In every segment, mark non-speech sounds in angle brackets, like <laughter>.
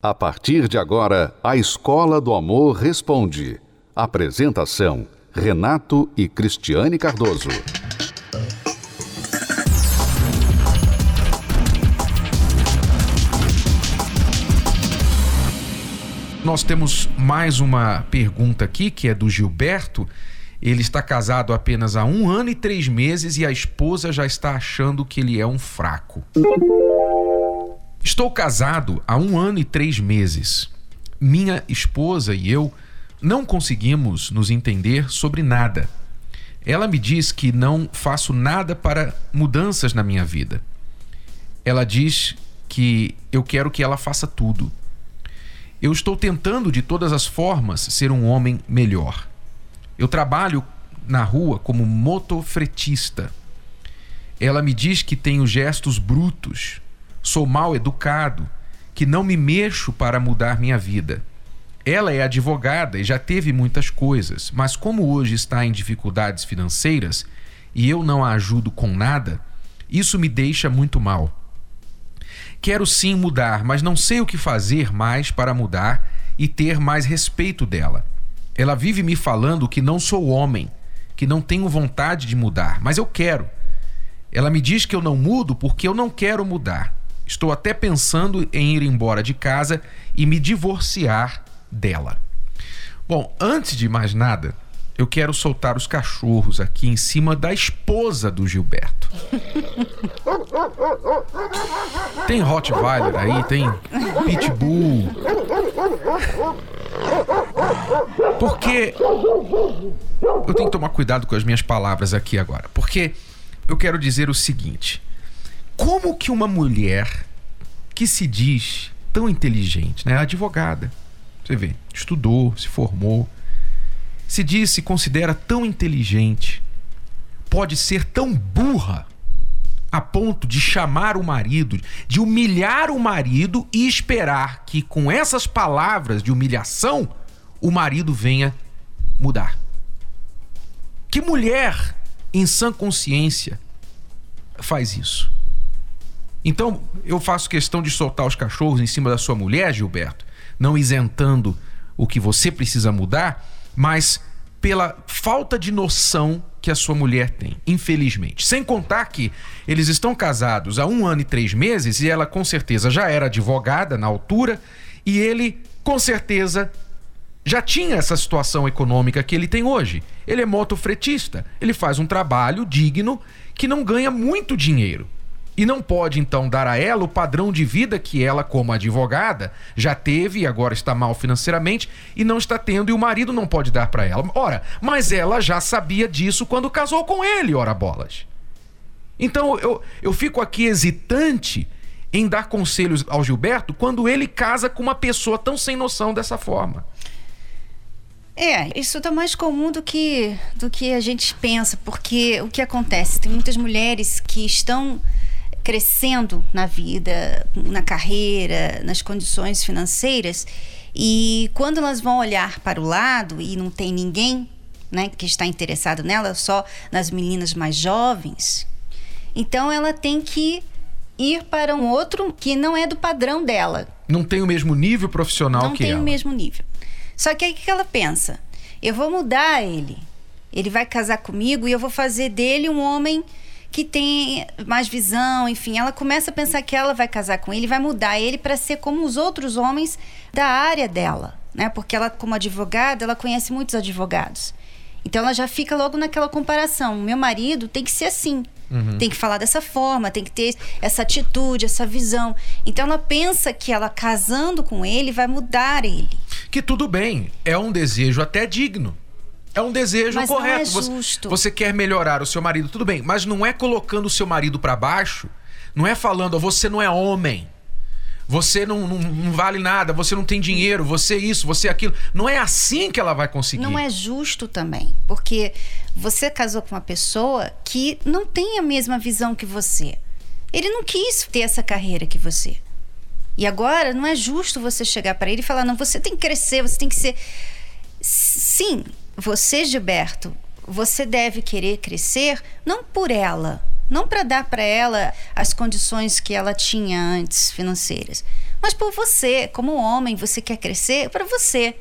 A partir de agora, a Escola do Amor Responde. Apresentação: Renato e Cristiane Cardoso. Nós temos mais uma pergunta aqui, que é do Gilberto. Ele está casado apenas há um ano e três meses e a esposa já está achando que ele é um fraco. Estou casado há um ano e três meses. Minha esposa e eu não conseguimos nos entender sobre nada. Ela me diz que não faço nada para mudanças na minha vida. Ela diz que eu quero que ela faça tudo. Eu estou tentando de todas as formas ser um homem melhor. Eu trabalho na rua como motofretista. Ela me diz que tenho gestos brutos, sou mal educado, que não me mexo para mudar minha vida. Ela é advogada e já teve muitas coisas, mas como hoje está em dificuldades financeiras e eu não a ajudo com nada, isso me deixa muito mal. Quero sim mudar, mas não sei o que fazer mais para mudar e ter mais respeito dela. Ela vive me falando que não sou homem, que não tenho vontade de mudar, mas eu quero. Ela me diz que eu não mudo porque eu não quero mudar. Estou até pensando em ir embora de casa e me divorciar dela. Bom, antes de mais nada, eu quero soltar os cachorros aqui em cima da esposa do Gilberto. Tem Rottweiler aí, tem Pitbull. Porque eu tenho que tomar cuidado com as minhas palavras aqui agora, porque eu quero dizer o seguinte: como que uma mulher que se diz tão inteligente, né, advogada, você vê, estudou, se formou, se diz, se considera tão inteligente, pode ser tão burra a ponto de chamar o marido, de humilhar o marido e esperar que com essas palavras de humilhação o marido venha mudar. Que mulher em sã consciência faz isso? Então, eu faço questão de soltar os cachorros em cima da sua mulher, Gilberto, não isentando o que você precisa mudar, mas pela falta de noção que a sua mulher tem, infelizmente. Sem contar que eles estão casados há um ano e três meses e ela com certeza já era advogada na altura e ele com certeza já tinha essa situação econômica que ele tem hoje. Ele é motofretista, ele faz um trabalho digno que não ganha muito dinheiro e não pode então dar a ela o padrão de vida que ela, como advogada, já teve e agora está mal financeiramente e não está tendo e o marido não pode dar para ela. Ora, mas ela já sabia disso quando casou com ele, ora bolas. Então eu, eu fico aqui hesitante em dar conselhos ao Gilberto quando ele casa com uma pessoa tão sem noção dessa forma. É, isso está mais comum do que, do que a gente pensa, porque o que acontece? Tem muitas mulheres que estão crescendo na vida, na carreira, nas condições financeiras, e quando elas vão olhar para o lado e não tem ninguém né, que está interessado nela, só nas meninas mais jovens, então ela tem que ir para um outro que não é do padrão dela. Não tem o mesmo nível profissional não que ela. Não tem o mesmo nível. Só que aí o que ela pensa? Eu vou mudar ele. Ele vai casar comigo e eu vou fazer dele um homem que tem mais visão, enfim, ela começa a pensar que ela vai casar com ele, vai mudar ele para ser como os outros homens da área dela, né? Porque ela como advogada, ela conhece muitos advogados. Então ela já fica logo naquela comparação. Meu marido tem que ser assim. Uhum. Tem que falar dessa forma, tem que ter essa atitude, essa visão. Então ela pensa que ela casando com ele vai mudar ele. Que tudo bem, é um desejo até digno. É um desejo mas correto. Não é justo. Você, você quer melhorar o seu marido, tudo bem, mas não é colocando o seu marido para baixo, não é falando, oh, você não é homem. Você não, não, não, vale nada, você não tem dinheiro, você isso, você aquilo. Não é assim que ela vai conseguir. Não é justo também, porque você casou com uma pessoa que não tem a mesma visão que você. Ele não quis ter essa carreira que você. E agora não é justo você chegar para ele e falar: não, você tem que crescer, você tem que ser. Sim, você, Gilberto, você deve querer crescer não por ela, não para dar para ela as condições que ela tinha antes financeiras, mas por você, como homem, você quer crescer para você,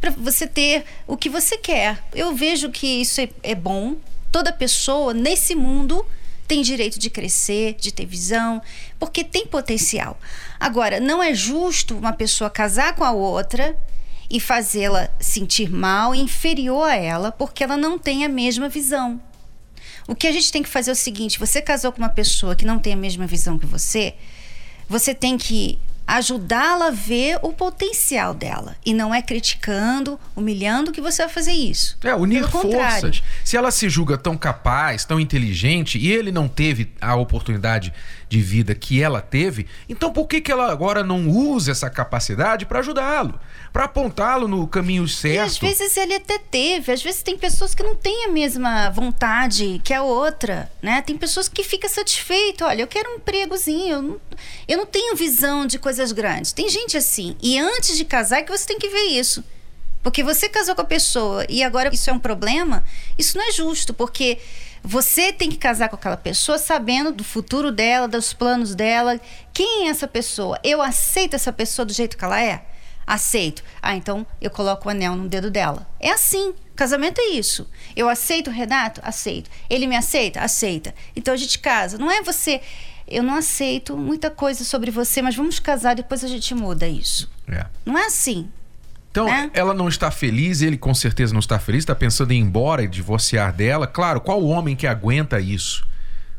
para você ter o que você quer. Eu vejo que isso é, é bom. Toda pessoa nesse mundo tem direito de crescer, de ter visão, porque tem potencial. Agora, não é justo uma pessoa casar com a outra e fazê-la sentir mal, inferior a ela, porque ela não tem a mesma visão. O que a gente tem que fazer é o seguinte: você casou com uma pessoa que não tem a mesma visão que você, você tem que ajudá-la a ver o potencial dela. E não é criticando, humilhando que você vai fazer isso. É, unir forças. Se ela se julga tão capaz, tão inteligente, e ele não teve a oportunidade de vida que ela teve, então por que, que ela agora não usa essa capacidade para ajudá-lo? Para apontá-lo no caminho certo? E às vezes ele até teve, às vezes tem pessoas que não têm a mesma vontade que a outra, né? Tem pessoas que ficam satisfeitas, olha, eu quero um empregozinho, eu não, eu não tenho visão de grandes. Tem gente assim, e antes de casar é que você tem que ver isso. Porque você casou com a pessoa e agora isso é um problema, isso não é justo, porque você tem que casar com aquela pessoa sabendo do futuro dela, dos planos dela. Quem é essa pessoa? Eu aceito essa pessoa do jeito que ela é? Aceito. Ah, então eu coloco o anel no dedo dela. É assim. Casamento é isso. Eu aceito o Renato? Aceito. Ele me aceita? Aceita. Então a gente casa. Não é você. Eu não aceito muita coisa sobre você, mas vamos casar, depois a gente muda isso. É. Não é assim. Então, né? ela não está feliz, ele com certeza não está feliz, está pensando em ir embora e divorciar dela. Claro, qual homem que aguenta isso?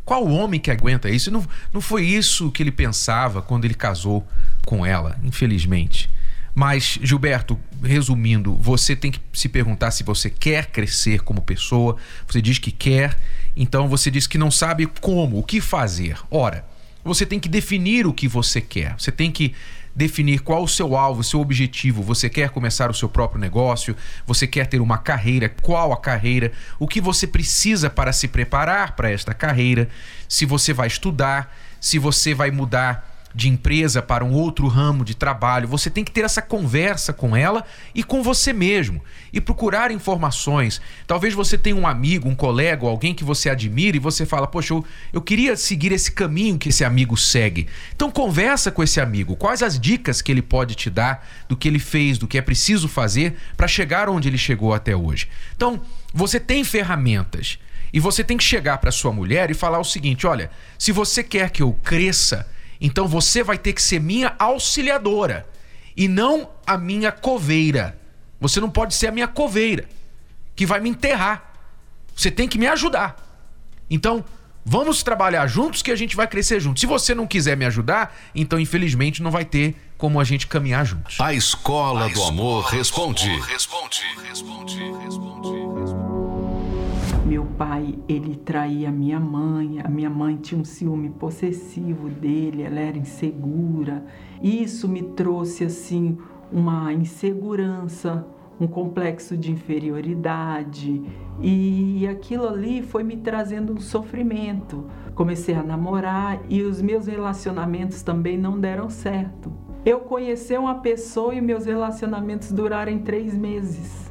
Qual homem que aguenta isso? Não, não foi isso que ele pensava quando ele casou com ela, infelizmente. Mas, Gilberto, resumindo, você tem que se perguntar se você quer crescer como pessoa. Você diz que quer, então você diz que não sabe como, o que fazer. Ora, você tem que definir o que você quer. Você tem que definir qual o seu alvo, o seu objetivo. Você quer começar o seu próprio negócio? Você quer ter uma carreira? Qual a carreira? O que você precisa para se preparar para esta carreira? Se você vai estudar, se você vai mudar de empresa para um outro ramo de trabalho, você tem que ter essa conversa com ela e com você mesmo e procurar informações. Talvez você tenha um amigo, um colega, alguém que você admire e você fala: "Poxa, eu, eu queria seguir esse caminho que esse amigo segue". Então conversa com esse amigo, quais as dicas que ele pode te dar do que ele fez, do que é preciso fazer para chegar onde ele chegou até hoje. Então, você tem ferramentas e você tem que chegar para sua mulher e falar o seguinte: "Olha, se você quer que eu cresça, então você vai ter que ser minha auxiliadora e não a minha coveira. Você não pode ser a minha coveira que vai me enterrar. Você tem que me ajudar. Então, vamos trabalhar juntos que a gente vai crescer juntos. Se você não quiser me ajudar, então infelizmente não vai ter como a gente caminhar juntos. A escola, a do, escola amor responde. responde. Responde, responde, responde. Meu pai, ele traía minha mãe, a minha mãe tinha um ciúme possessivo dele, ela era insegura. Isso me trouxe assim uma insegurança, um complexo de inferioridade e aquilo ali foi me trazendo um sofrimento. Comecei a namorar e os meus relacionamentos também não deram certo. Eu conheci uma pessoa e meus relacionamentos duraram três meses.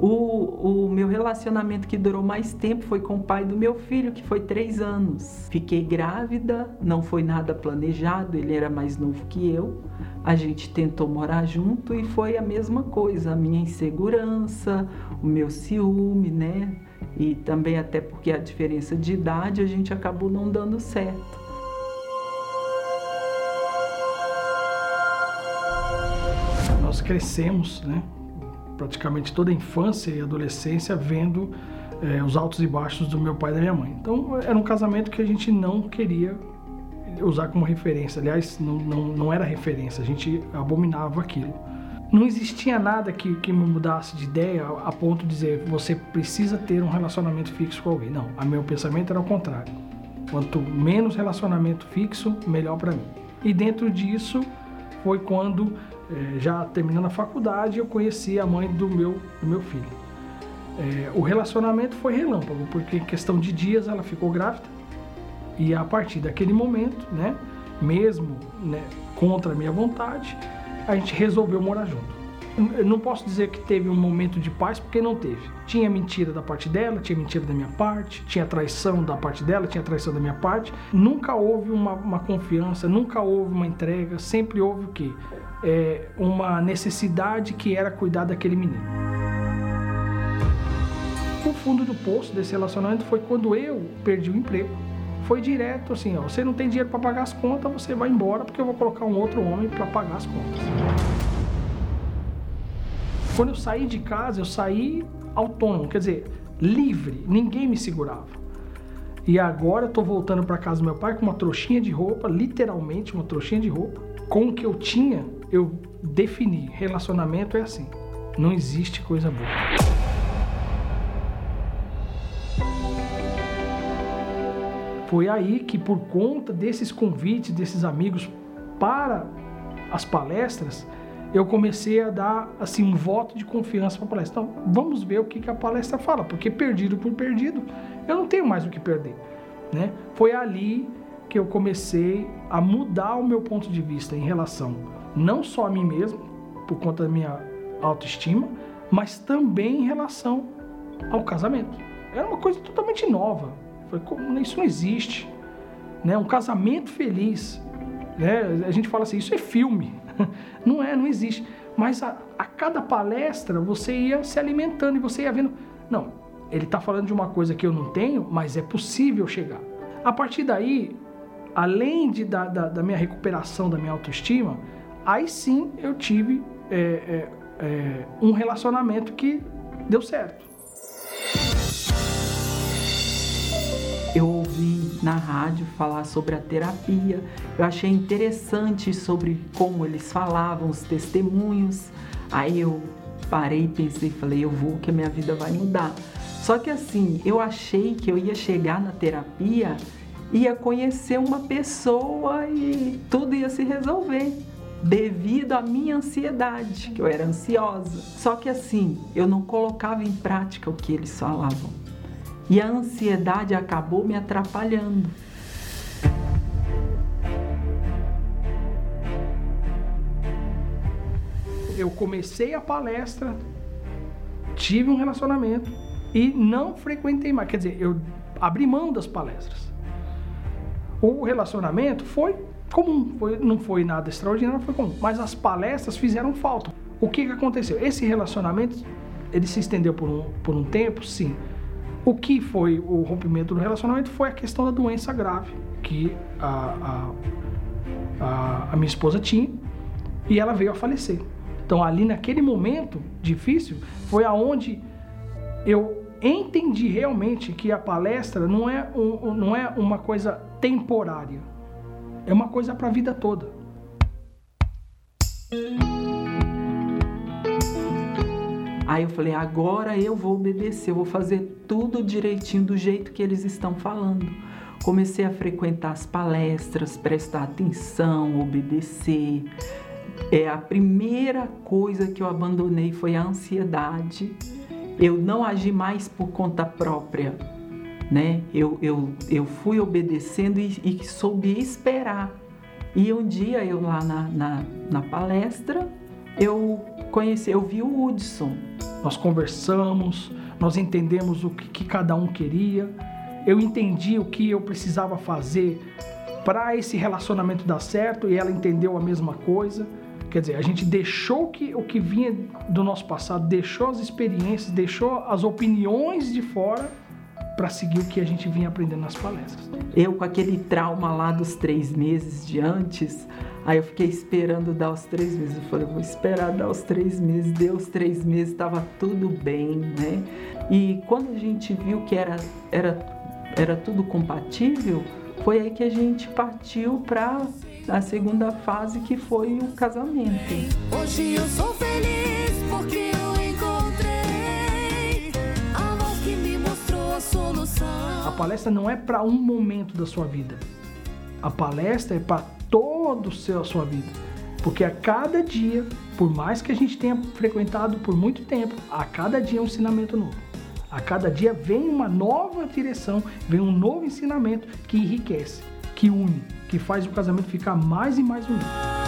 O, o meu relacionamento que durou mais tempo foi com o pai do meu filho, que foi três anos. Fiquei grávida, não foi nada planejado, ele era mais novo que eu. A gente tentou morar junto e foi a mesma coisa, a minha insegurança, o meu ciúme, né? E também até porque a diferença de idade a gente acabou não dando certo. Nós crescemos, né? Praticamente toda a infância e adolescência vendo é, os altos e baixos do meu pai e da minha mãe. Então era um casamento que a gente não queria usar como referência. Aliás, não, não, não era referência, a gente abominava aquilo. Não existia nada que, que me mudasse de ideia a, a ponto de dizer você precisa ter um relacionamento fixo com alguém. Não, o meu pensamento era o contrário. Quanto menos relacionamento fixo, melhor para mim. E dentro disso foi quando é, já terminando a faculdade, eu conheci a mãe do meu, do meu filho. É, o relacionamento foi relâmpago, porque em questão de dias ela ficou grávida. E a partir daquele momento, né, mesmo né, contra a minha vontade, a gente resolveu morar junto. eu não posso dizer que teve um momento de paz, porque não teve. Tinha mentira da parte dela, tinha mentira da minha parte, tinha traição da parte dela, tinha traição da minha parte. Nunca houve uma, uma confiança, nunca houve uma entrega, sempre houve o quê? É, uma necessidade que era cuidar daquele menino. O fundo do poço desse relacionamento foi quando eu perdi o emprego. Foi direto assim, ó, você não tem dinheiro para pagar as contas, você vai embora porque eu vou colocar um outro homem para pagar as contas. Quando eu saí de casa, eu saí autônomo, quer dizer, livre, ninguém me segurava. E agora eu tô voltando para casa do meu pai com uma trouxinha de roupa, literalmente uma trouxinha de roupa. Com o que eu tinha, eu defini. Relacionamento é assim. Não existe coisa boa. Foi aí que, por conta desses convites desses amigos para as palestras, eu comecei a dar assim um voto de confiança para a palestra. Então, vamos ver o que, que a palestra fala, porque perdido por perdido, eu não tenho mais o que perder, né? Foi ali que eu comecei a mudar o meu ponto de vista em relação não só a mim mesmo, por conta da minha autoestima, mas também em relação ao casamento. Era uma coisa totalmente nova. Como isso não existe, né? Um casamento feliz, né? A gente fala assim, isso é filme. <laughs> Não é, não existe. Mas a, a cada palestra você ia se alimentando e você ia vendo. Não, ele está falando de uma coisa que eu não tenho, mas é possível chegar. A partir daí, além de, da, da, da minha recuperação da minha autoestima, aí sim eu tive é, é, é, um relacionamento que deu certo. Eu ouvi na rádio falar sobre a terapia, eu achei interessante sobre como eles falavam, os testemunhos. Aí eu parei pensei, falei, eu vou que a minha vida vai mudar. Só que assim, eu achei que eu ia chegar na terapia, ia conhecer uma pessoa e tudo ia se resolver devido à minha ansiedade, que eu era ansiosa. Só que assim, eu não colocava em prática o que eles falavam. E a ansiedade acabou me atrapalhando. Eu comecei a palestra, tive um relacionamento e não frequentei mais. Quer dizer, eu abri mão das palestras. O relacionamento foi comum, foi, não foi nada extraordinário, foi comum. Mas as palestras fizeram falta. O que, que aconteceu? Esse relacionamento, ele se estendeu por um, por um tempo, sim. O que foi o rompimento do relacionamento foi a questão da doença grave que a, a, a, a minha esposa tinha e ela veio a falecer. Então ali naquele momento difícil foi aonde eu entendi realmente que a palestra não é, um, não é uma coisa temporária, é uma coisa para a vida toda. Aí eu falei, agora eu vou obedecer, eu vou fazer tudo direitinho do jeito que eles estão falando. Comecei a frequentar as palestras, prestar atenção, obedecer. É a primeira coisa que eu abandonei foi a ansiedade. Eu não agi mais por conta própria, né? Eu, eu, eu fui obedecendo e, e soube esperar. E um dia eu lá na, na, na palestra, eu conheci, eu vi o Hudson. Nós conversamos, nós entendemos o que, que cada um queria. Eu entendi o que eu precisava fazer para esse relacionamento dar certo e ela entendeu a mesma coisa. Quer dizer, a gente deixou que, o que vinha do nosso passado, deixou as experiências, deixou as opiniões de fora para seguir o que a gente vinha aprendendo nas palestras. Eu com aquele trauma lá dos três meses de antes, Aí eu fiquei esperando dar os três meses. Eu falei, vou esperar dar os três meses. Deu os três meses, estava tudo bem, né? E quando a gente viu que era, era, era tudo compatível, foi aí que a gente partiu para a segunda fase, que foi o casamento. Hoje eu sou feliz porque eu a palestra não é para um momento da sua vida. A palestra é para todo o seu, a sua vida. Porque a cada dia, por mais que a gente tenha frequentado por muito tempo, a cada dia é um ensinamento novo. A cada dia vem uma nova direção, vem um novo ensinamento que enriquece, que une, que faz o casamento ficar mais e mais unido.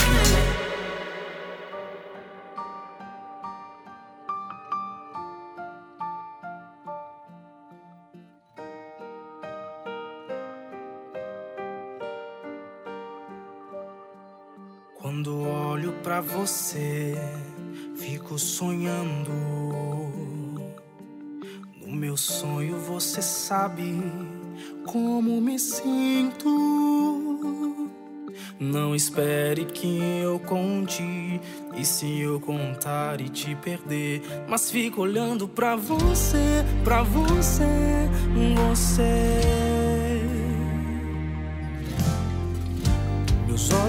Quando olho para você, fico sonhando. No meu sonho você sabe como me sinto. Não espere que eu conte. E se eu contar e te perder, mas fico olhando pra você, pra você, você.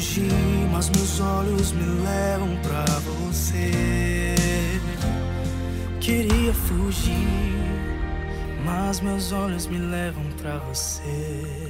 Fugir, mas meus olhos me levam pra você. Queria fugir, mas meus olhos me levam pra você.